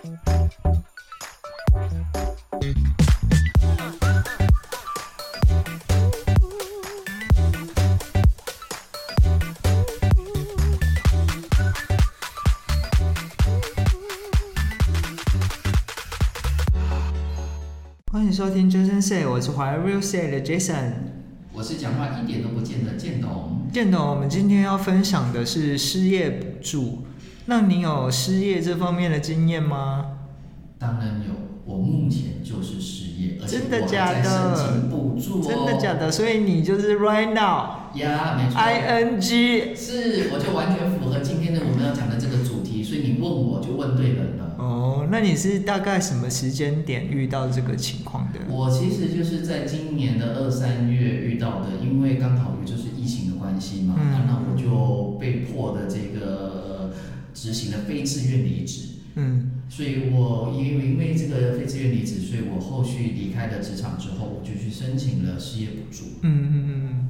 欢迎收听 Jason Say，我是华 Real Say 的 Jason，我是讲话一点都不贱的建董。建董，我们今天要分享的是失业补助。那你有失业这方面的经验吗？当然有，我目前就是失业，真的假的？申请补助哦。真的假的？所以你就是 right now？呀，没错。I N G 是，我就完全符合今天的我们要讲的这个主题，所以你问我就问对人了。哦，那你是大概什么时间点遇到这个情况的？我其实就是在今年的二三月遇到的，因为刚好就是执行了非自愿离职。嗯，所以我因为因为这个非自愿离职，所以我后续离开了职场之后，我就去申请了失业补助。嗯嗯嗯，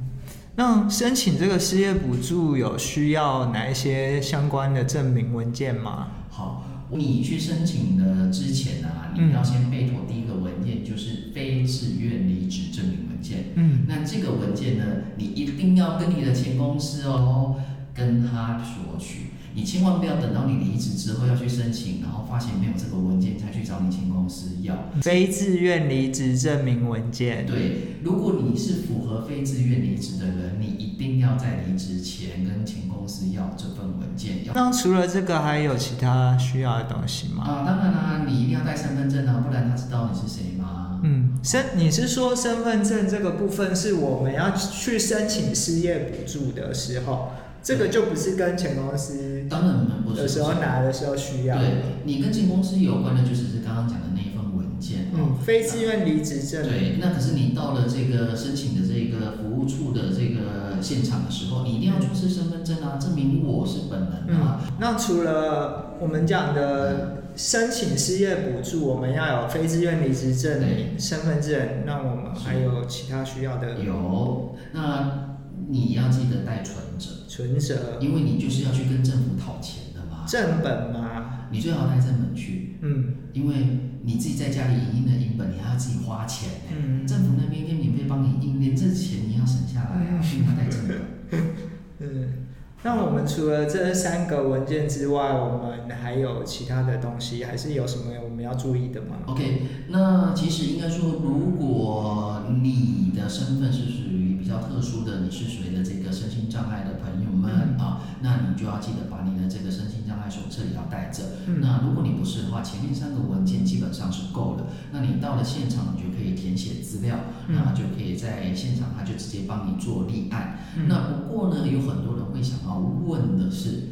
那申请这个失业补助有需要哪一些相关的证明文件吗？好。你去申请的之前啊，你要先备妥第一个文件，就是非自愿离职证明文件。嗯，那这个文件呢，你一定要跟你的前公司哦，跟他索取。你千万不要等到你离职之后要去申请，然后发现没有这个文件才去找你前公司要非自愿离职证明文件。对，如果你是符合非自愿离职的人，你一定要在离职前跟前公司要这份文件。那除了这个，还有其他需要的东西吗？啊，当然啦，你一定要带身份证啊，不然他知道你是谁吗？嗯，身你是说身份证这个部分是我们要去申请失业补助的时候？这个就不是跟前公司，当然不是。有时候拿的时候需要。对，你跟前公司有关的，就只是刚刚讲的那一份文件。嗯，非自愿离职证。对，那可是你到了这个申请的这个服务处的这个现场的时候，你一定要出示身份证啊，证明我是本人啊。嗯，那除了我们讲的申请失业补助，我们要有非自愿离职证明、身份证，那我们还有其他需要的？有，那。你要记得带存折，存折，因为你就是要去跟政府讨钱的嘛。正本嘛？你最好带正本去。嗯，因为你自己在家里影印的影本，你还要自己花钱。嗯，政府那边可以免费帮你印，连这钱你要省下来啊，所以要带正本。嗯，那我们除了这三个文件之外，我们还有其他的东西，还是有什么我们要注意的吗？OK，那其实应该说，如果你的身份是属于比较特殊的，你是属于的这个身心障碍的朋友们啊，那你就要记得把你的这个身心障碍手册也要带着。那如果你不是的话，前面三个文件基本上是够了。那你到了现场，你就可以填写资料，那就可以在现场，他就直接帮你做立案。那不过呢，有很多人会想要问的是，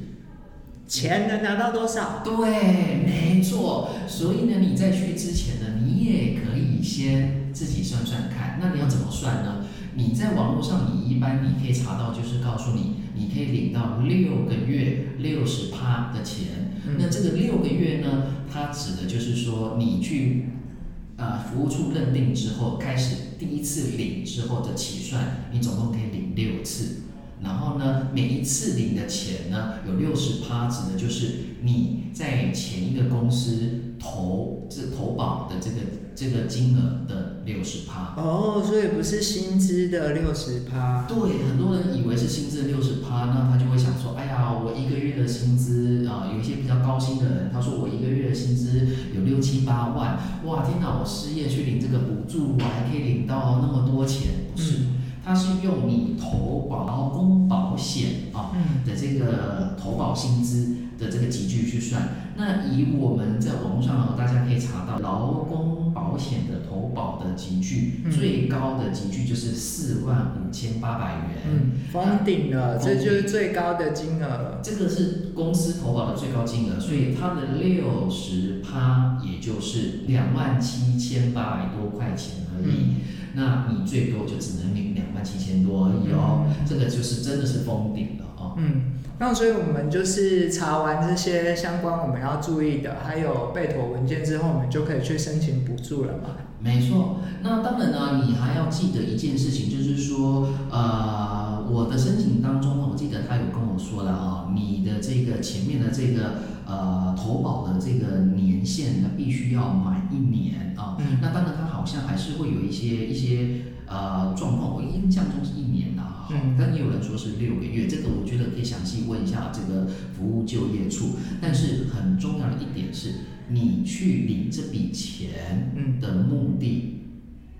钱能拿到多少？对，没错。所以呢，你在去之前呢，你也可以先自己算算看。那你要怎么算呢？你在网络上，你一般你可以查到，就是告诉你，你可以领到六个月六十趴的钱。嗯、那这个六个月呢，它指的就是说，你去啊、呃、服务处认定之后，开始第一次领之后的起算，你总共可以领六次。然后呢，每一次领的钱呢，有六十趴，指的就是你在前一个公司投这投保的这个这个金额的六十趴。哦，所以不是薪资的六十趴。对，很多人以为是薪资的六十趴，那他就会想说，哎呀，我一个月的薪资啊、呃，有一些比较高薪的人，他说我一个月的薪资有六七八万，哇，天哪，我失业去领这个补助，我还可以领到那么多钱，不是？嗯它是用你投保劳工保险啊的这个投保薪资的这个集聚去算。那以我们在网络上，大家可以查到劳工保险的投保的级距，最高的集聚就是四万五千八百元。嗯，封顶了，这就是最高的金额。这个是公司投保的最高金额，所以它的六十趴，也就是两万七千八百多块钱而已。那你最多就只能领两万七千多而已哦，嗯、这个就是真的是封顶了哦。嗯，那所以我们就是查完这些相关我们要注意的，还有备妥文件之后，我们就可以去申请补助了嘛？没错，那当然呢，你还要记得一件事情，就是说，呃，我的申请当中呢，我记得他有跟我说了哦，你的这个前面的这个呃投保的这个年限，那必须要满一年啊。嗯、那当然，他好像还是会有一些一些呃状况，我印象中是一年呐、啊，嗯、但也有人说是六个月，这个我觉得可以详细问一下这个服务就业处。但是很重要的一点是，你去领这笔钱的目的。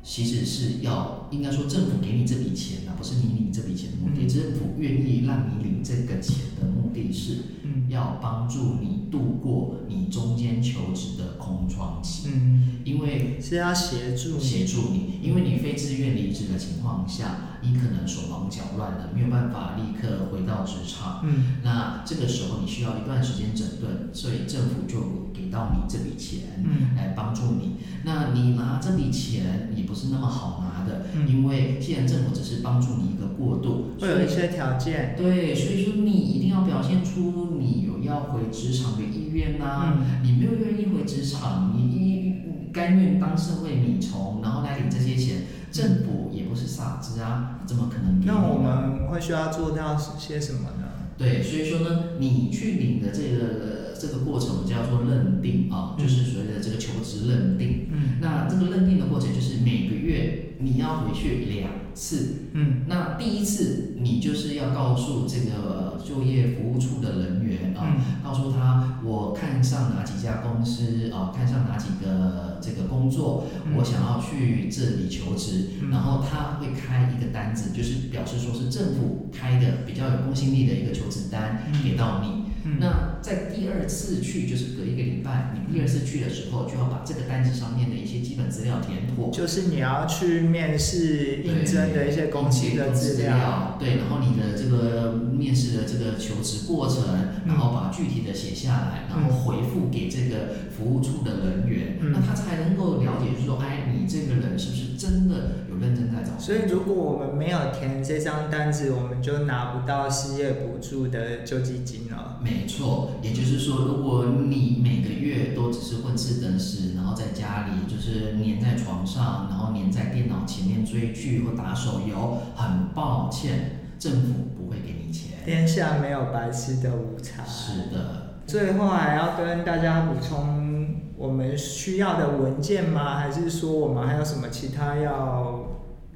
其实是要，应该说政府给你这笔钱啊，不是你领这笔钱的目的。政府愿意让你领这个钱的目的是，要帮助你度过你中间求职的空窗期。嗯，因为是要协助协助你，因为你非自愿离职的情况下，你可能手忙脚乱的，没有办法立刻回到职场。嗯，那这个时候你需要一段时间整顿，所以政府就给到你这笔钱，嗯，来帮助你。那你拿这笔钱，你不是那么好拿的，嗯、因为既然政府只是帮助你一个过渡，会有一些条件。对，所以说你一定要表现出你有要回职场的意愿呐、啊。嗯、你没有愿意回职场，你一甘愿当社会米虫，然后来领这些钱，政府也不是傻子啊，怎么可能？那我们会需要做到些什么呢？对，所以说呢，你去领的这个。这个过程叫做认定啊，就是所谓的这个求职认定。嗯，那这个认定的过程就是每个月你要回去两次。嗯，那第一次你就是要告诉这个就业服务处的人员啊，嗯、告诉他我看上哪几家公司啊，看上哪几个这个工作，嗯、我想要去这里求职，嗯、然后他会开一个单子，就是表示说是政府开的比较有公信力的一个求职单给到你。嗯、那在第二次去，就是隔一个礼拜，你第二次去的时候，就要把这个单子上面的一些基本资料填妥。就是你要去面试应征的一些公司的资料。对，然后你的这个面试的这个求职过程，然后把具体的写下来，然后回复给这个服务处的人员，嗯、那他才能够了解，就是说，哎，你这个人是不是真的有认真所以，如果我们没有填这张单子，我们就拿不到失业补助的救济金了。没错，也就是说，如果你每个月都只是混吃等死，然后在家里就是黏在床上，然后黏在电脑前面追剧或打手游，很抱歉，政府不会给你钱。天下没有白吃的午餐。是的。最后还要跟大家补充我们需要的文件吗？还是说我们还有什么其他要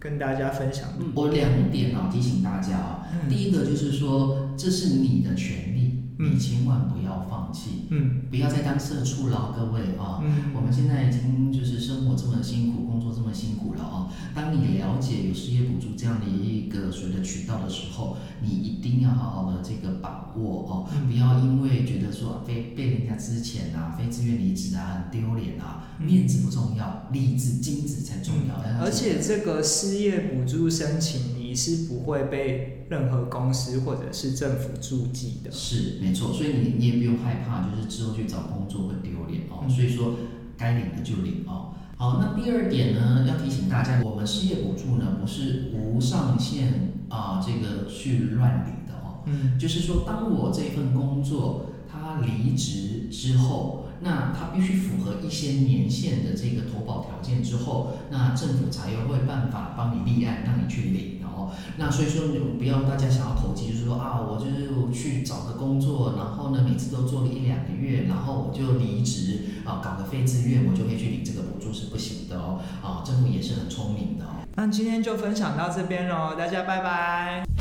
跟大家分享。我两点啊，提醒大家啊，嗯、第一个就是说，这是你的权利。你千万不要放弃，嗯，不要再当社畜了，各位啊，嗯，我们现在已经就是生活这么辛苦，工作这么辛苦了啊。当你了解有失业补助这样的一个所谓的渠道的时候，你一定要好好的这个把握哦，嗯、不要因为觉得说非被人家支遣啊，非自愿离职啊，很丢脸啊，面子不重要，里子金子才重要。嗯、而且这个失业补助申请，你是不会被任何公司或者是政府注记的。是。没错，所以你你也不用害怕，就是之后去找工作会丢脸哦。所以说，该领的就领哦。好，那第二点呢，要提醒大家，我们失业补助呢不是无上限啊，这个去乱领的哦。嗯，就是说，当我这份工作他离职之后，那他必须符合一些年限的这个投保条件之后，那政府才有会办法帮你立案，让你去领。那所以说，不要大家想要投机，就是说啊，我就是去找个工作，然后呢，每次都做了一两个月，然后我就离职啊，搞个非自愿，我就可以去领这个补助是不行的哦。啊，政府也是很聪明的哦。那今天就分享到这边喽，大家拜拜。